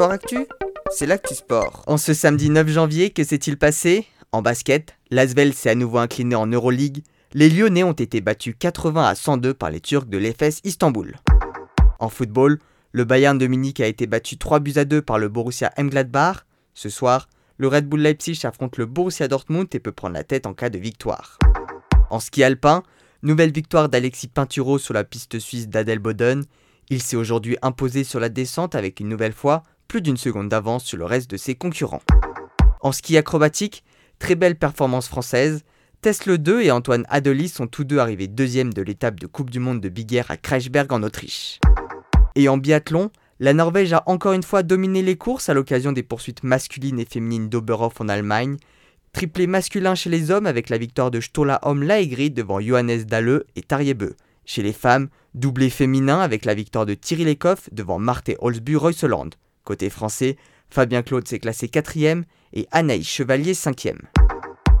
Sport Actu, c'est l'actu sport. En ce samedi 9 janvier, que s'est-il passé? En basket, l'Asvel s'est à nouveau incliné en Euroleague. Les Lyonnais ont été battus 80 à 102 par les Turcs de l'EFS Istanbul. En football, le Bayern de Munich a été battu 3 buts à 2 par le Borussia Mgladbach. Ce soir, le Red Bull Leipzig affronte le Borussia Dortmund et peut prendre la tête en cas de victoire. En ski alpin, nouvelle victoire d'Alexis Pinturo sur la piste suisse d'Adelboden. Il s'est aujourd'hui imposé sur la descente avec une nouvelle fois plus d'une seconde d'avance sur le reste de ses concurrents. En ski acrobatique, très belle performance française. Tesla 2 et Antoine Adelis sont tous deux arrivés deuxième de l'étape de Coupe du Monde de Big Air à Kreisberg en Autriche. Et en biathlon, la Norvège a encore une fois dominé les courses à l'occasion des poursuites masculines et féminines d'Oberhof en Allemagne. Triplé masculin chez les hommes avec la victoire de Stola Homme Laegrid devant Johannes Dalle et Tarjebø. Chez les femmes, doublé féminin avec la victoire de Thierry Lecoff devant Marthe Holzbu Reuseland. Côté français, Fabien Claude s'est classé 4 et Anaïs Chevalier 5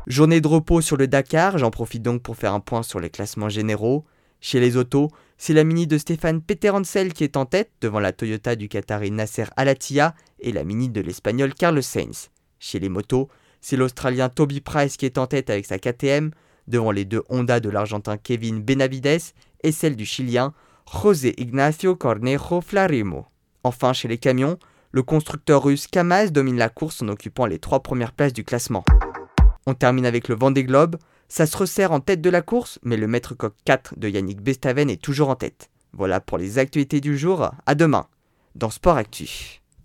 Journée de repos sur le Dakar, j'en profite donc pour faire un point sur les classements généraux. Chez les autos, c'est la Mini de Stéphane Peterhansel qui est en tête devant la Toyota du Qatari Nasser Alatia et la Mini de l'Espagnol Carlos Sainz. Chez les motos, c'est l'Australien Toby Price qui est en tête avec sa KTM devant les deux Honda de l'Argentin Kevin Benavides et celle du Chilien José Ignacio Cornejo Flarimo. Enfin, chez les camions, le constructeur russe Kamaz domine la course en occupant les trois premières places du classement. On termine avec le Vendée Globe. Ça se resserre en tête de la course, mais le maître coq 4 de Yannick Bestaven est toujours en tête. Voilà pour les actualités du jour. À demain dans Sport Actu.